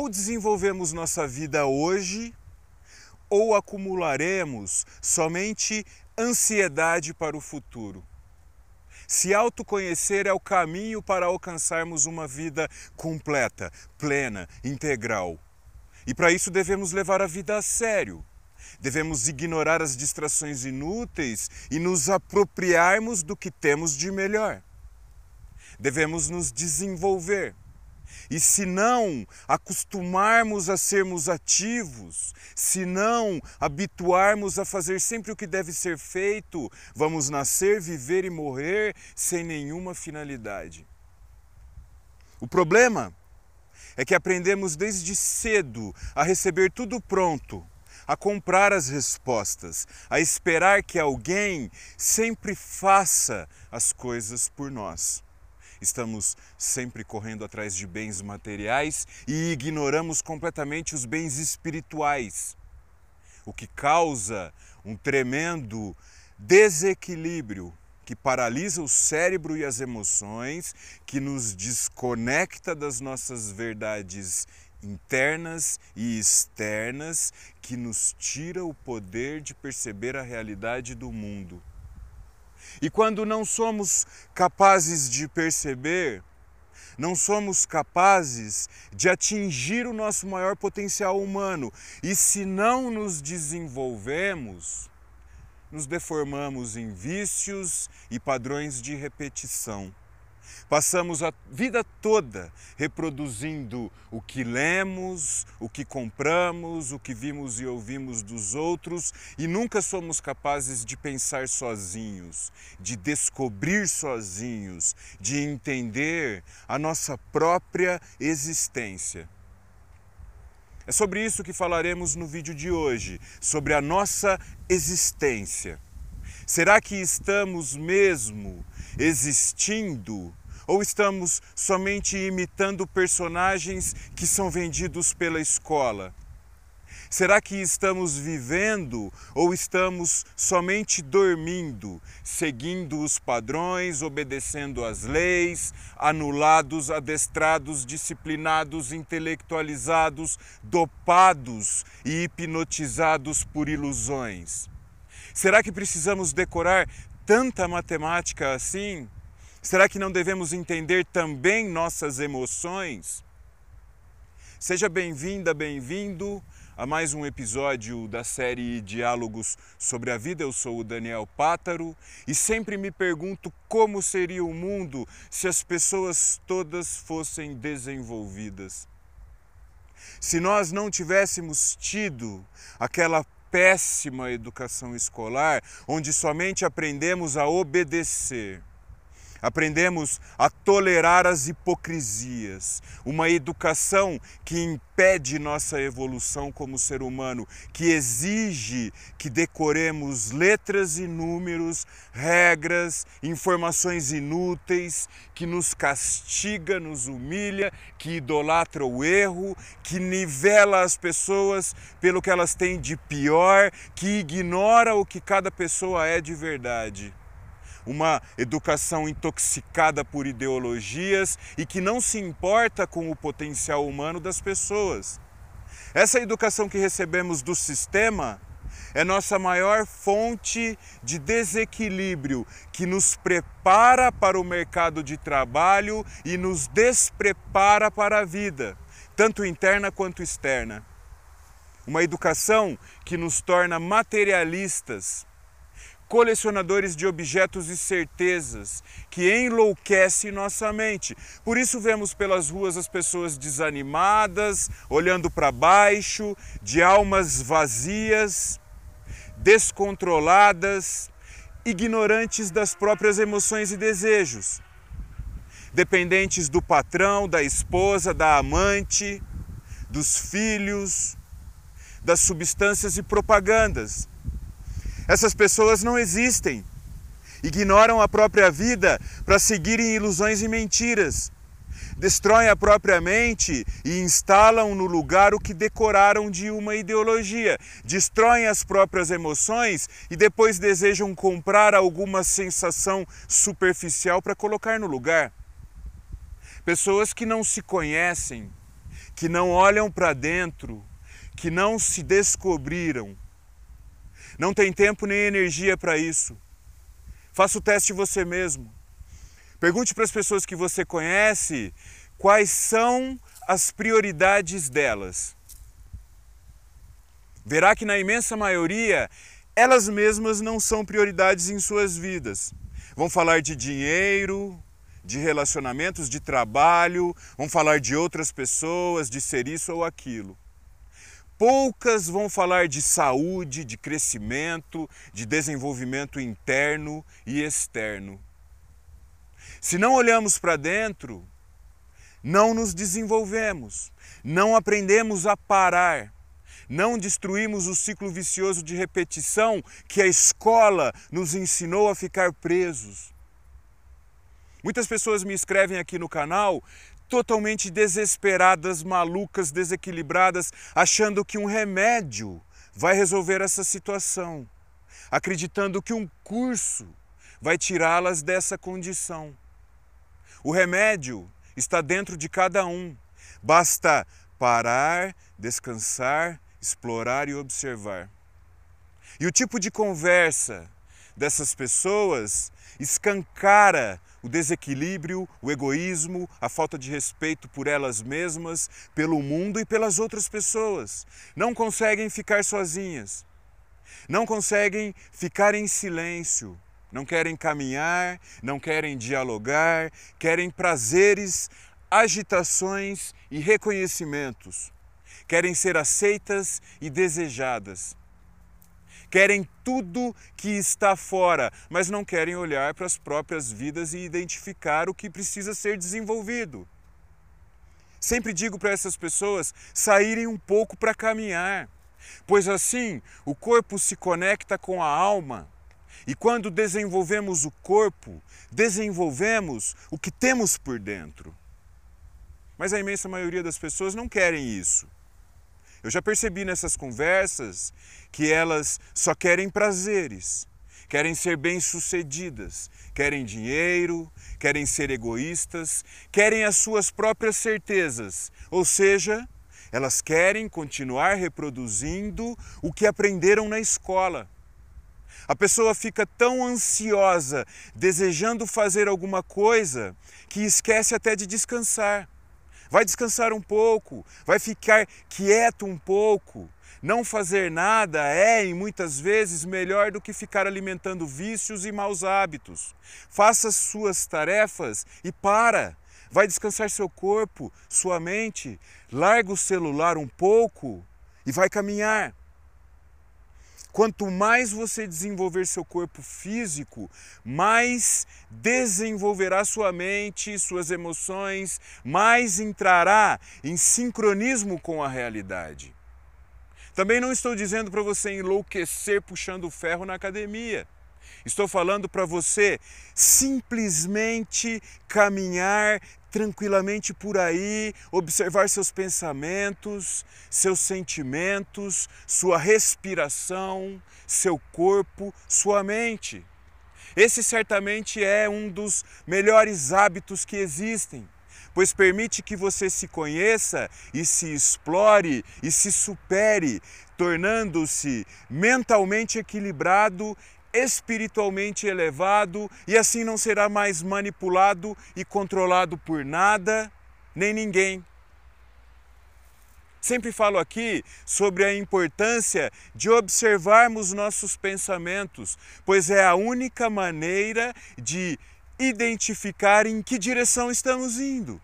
ou desenvolvemos nossa vida hoje, ou acumularemos somente ansiedade para o futuro. Se autoconhecer é o caminho para alcançarmos uma vida completa, plena, integral. E para isso devemos levar a vida a sério. Devemos ignorar as distrações inúteis e nos apropriarmos do que temos de melhor. Devemos nos desenvolver. E se não acostumarmos a sermos ativos, se não habituarmos a fazer sempre o que deve ser feito, vamos nascer, viver e morrer sem nenhuma finalidade. O problema é que aprendemos desde cedo a receber tudo pronto, a comprar as respostas, a esperar que alguém sempre faça as coisas por nós estamos sempre correndo atrás de bens materiais e ignoramos completamente os bens espirituais, o que causa um tremendo desequilíbrio que paralisa o cérebro e as emoções, que nos desconecta das nossas verdades internas e externas, que nos tira o poder de perceber a realidade do mundo. E quando não somos capazes de perceber, não somos capazes de atingir o nosso maior potencial humano, e se não nos desenvolvemos, nos deformamos em vícios e padrões de repetição. Passamos a vida toda reproduzindo o que lemos, o que compramos, o que vimos e ouvimos dos outros e nunca somos capazes de pensar sozinhos, de descobrir sozinhos, de entender a nossa própria existência. É sobre isso que falaremos no vídeo de hoje, sobre a nossa existência. Será que estamos mesmo existindo ou estamos somente imitando personagens que são vendidos pela escola? Será que estamos vivendo ou estamos somente dormindo, seguindo os padrões, obedecendo às leis, anulados, adestrados, disciplinados, intelectualizados, dopados e hipnotizados por ilusões? Será que precisamos decorar tanta matemática assim? Será que não devemos entender também nossas emoções? Seja bem-vinda, bem-vindo a mais um episódio da série Diálogos sobre a Vida. Eu sou o Daniel Pátaro e sempre me pergunto como seria o mundo se as pessoas todas fossem desenvolvidas. Se nós não tivéssemos tido aquela péssima educação escolar, onde somente aprendemos a obedecer Aprendemos a tolerar as hipocrisias, uma educação que impede nossa evolução como ser humano, que exige que decoremos letras e números, regras, informações inúteis, que nos castiga, nos humilha, que idolatra o erro, que nivela as pessoas pelo que elas têm de pior, que ignora o que cada pessoa é de verdade uma educação intoxicada por ideologias e que não se importa com o potencial humano das pessoas. Essa educação que recebemos do sistema é nossa maior fonte de desequilíbrio, que nos prepara para o mercado de trabalho e nos desprepara para a vida, tanto interna quanto externa. Uma educação que nos torna materialistas, colecionadores de objetos e certezas, que enlouquece nossa mente. Por isso vemos pelas ruas as pessoas desanimadas, olhando para baixo, de almas vazias, descontroladas, ignorantes das próprias emoções e desejos, dependentes do patrão, da esposa, da amante, dos filhos, das substâncias e propagandas essas pessoas não existem. Ignoram a própria vida para seguirem ilusões e mentiras. Destroem a própria mente e instalam no lugar o que decoraram de uma ideologia. Destroem as próprias emoções e depois desejam comprar alguma sensação superficial para colocar no lugar. Pessoas que não se conhecem, que não olham para dentro, que não se descobriram. Não tem tempo nem energia para isso. Faça o teste você mesmo. Pergunte para as pessoas que você conhece quais são as prioridades delas. Verá que na imensa maioria elas mesmas não são prioridades em suas vidas. Vão falar de dinheiro, de relacionamentos, de trabalho, vão falar de outras pessoas, de ser isso ou aquilo. Poucas vão falar de saúde, de crescimento, de desenvolvimento interno e externo. Se não olhamos para dentro, não nos desenvolvemos, não aprendemos a parar, não destruímos o ciclo vicioso de repetição que a escola nos ensinou a ficar presos. Muitas pessoas me escrevem aqui no canal totalmente desesperadas, malucas, desequilibradas, achando que um remédio vai resolver essa situação, acreditando que um curso vai tirá-las dessa condição. O remédio está dentro de cada um. Basta parar, descansar, explorar e observar. E o tipo de conversa dessas pessoas escancara o desequilíbrio, o egoísmo, a falta de respeito por elas mesmas, pelo mundo e pelas outras pessoas. Não conseguem ficar sozinhas. Não conseguem ficar em silêncio. Não querem caminhar, não querem dialogar, querem prazeres, agitações e reconhecimentos. Querem ser aceitas e desejadas querem tudo que está fora, mas não querem olhar para as próprias vidas e identificar o que precisa ser desenvolvido. Sempre digo para essas pessoas saírem um pouco para caminhar, pois assim o corpo se conecta com a alma. E quando desenvolvemos o corpo, desenvolvemos o que temos por dentro. Mas a imensa maioria das pessoas não querem isso. Eu já percebi nessas conversas que elas só querem prazeres, querem ser bem-sucedidas, querem dinheiro, querem ser egoístas, querem as suas próprias certezas, ou seja, elas querem continuar reproduzindo o que aprenderam na escola. A pessoa fica tão ansiosa, desejando fazer alguma coisa, que esquece até de descansar vai descansar um pouco, vai ficar quieto um pouco. Não fazer nada é, e muitas vezes, melhor do que ficar alimentando vícios e maus hábitos. Faça suas tarefas e para. Vai descansar seu corpo, sua mente, larga o celular um pouco e vai caminhar. Quanto mais você desenvolver seu corpo físico, mais desenvolverá sua mente, suas emoções, mais entrará em sincronismo com a realidade. Também não estou dizendo para você enlouquecer puxando ferro na academia. Estou falando para você simplesmente caminhar tranquilamente por aí, observar seus pensamentos, seus sentimentos, sua respiração, seu corpo, sua mente. Esse certamente é um dos melhores hábitos que existem, pois permite que você se conheça e se explore e se supere, tornando-se mentalmente equilibrado espiritualmente elevado e assim não será mais manipulado e controlado por nada nem ninguém. Sempre falo aqui sobre a importância de observarmos nossos pensamentos, pois é a única maneira de identificar em que direção estamos indo.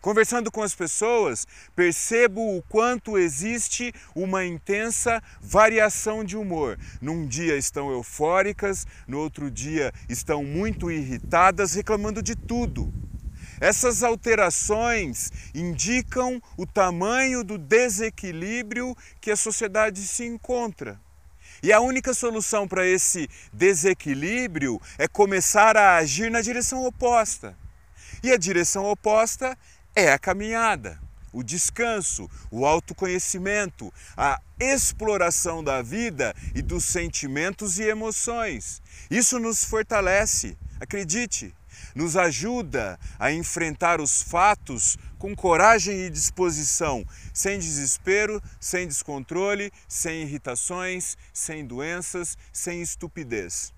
Conversando com as pessoas, percebo o quanto existe uma intensa variação de humor. Num dia estão eufóricas, no outro dia estão muito irritadas, reclamando de tudo. Essas alterações indicam o tamanho do desequilíbrio que a sociedade se encontra. E a única solução para esse desequilíbrio é começar a agir na direção oposta. E a direção oposta é a caminhada, o descanso, o autoconhecimento, a exploração da vida e dos sentimentos e emoções. Isso nos fortalece, acredite, nos ajuda a enfrentar os fatos com coragem e disposição, sem desespero, sem descontrole, sem irritações, sem doenças, sem estupidez.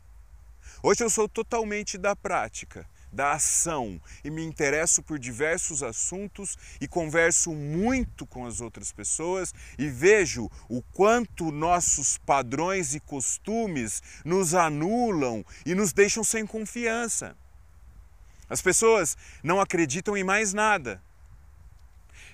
Hoje eu sou totalmente da prática, da ação e me interesso por diversos assuntos e converso muito com as outras pessoas e vejo o quanto nossos padrões e costumes nos anulam e nos deixam sem confiança. As pessoas não acreditam em mais nada.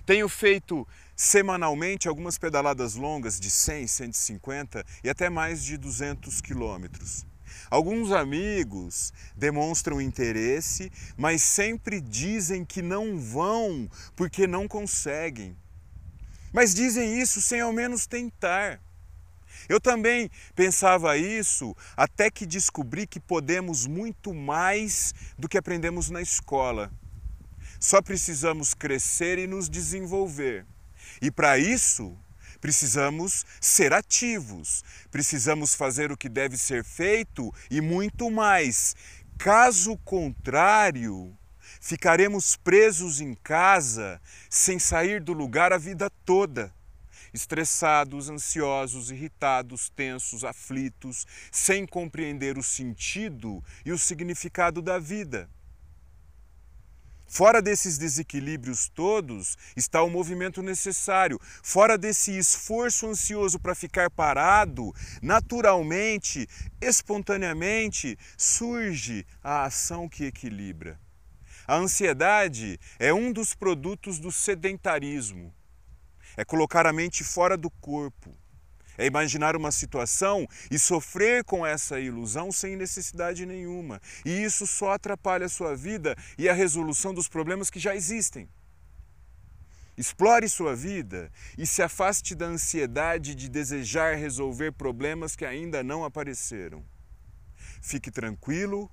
Tenho feito semanalmente algumas pedaladas longas de 100, 150 e até mais de 200 quilômetros. Alguns amigos demonstram interesse, mas sempre dizem que não vão porque não conseguem. Mas dizem isso sem ao menos tentar. Eu também pensava isso até que descobri que podemos muito mais do que aprendemos na escola. Só precisamos crescer e nos desenvolver. E para isso, Precisamos ser ativos, precisamos fazer o que deve ser feito e muito mais. Caso contrário, ficaremos presos em casa sem sair do lugar a vida toda. Estressados, ansiosos, irritados, tensos, aflitos, sem compreender o sentido e o significado da vida. Fora desses desequilíbrios todos está o movimento necessário. Fora desse esforço ansioso para ficar parado, naturalmente, espontaneamente, surge a ação que equilibra. A ansiedade é um dos produtos do sedentarismo. É colocar a mente fora do corpo é imaginar uma situação e sofrer com essa ilusão sem necessidade nenhuma. E isso só atrapalha a sua vida e a resolução dos problemas que já existem. Explore sua vida e se afaste da ansiedade de desejar resolver problemas que ainda não apareceram. Fique tranquilo,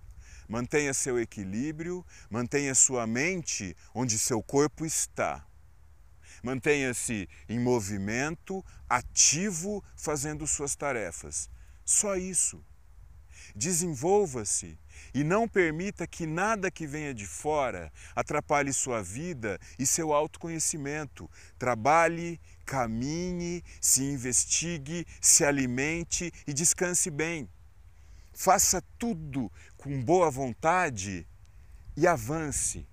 mantenha seu equilíbrio, mantenha sua mente onde seu corpo está. Mantenha-se em movimento, ativo, fazendo suas tarefas. Só isso. Desenvolva-se e não permita que nada que venha de fora atrapalhe sua vida e seu autoconhecimento. Trabalhe, caminhe, se investigue, se alimente e descanse bem. Faça tudo com boa vontade e avance.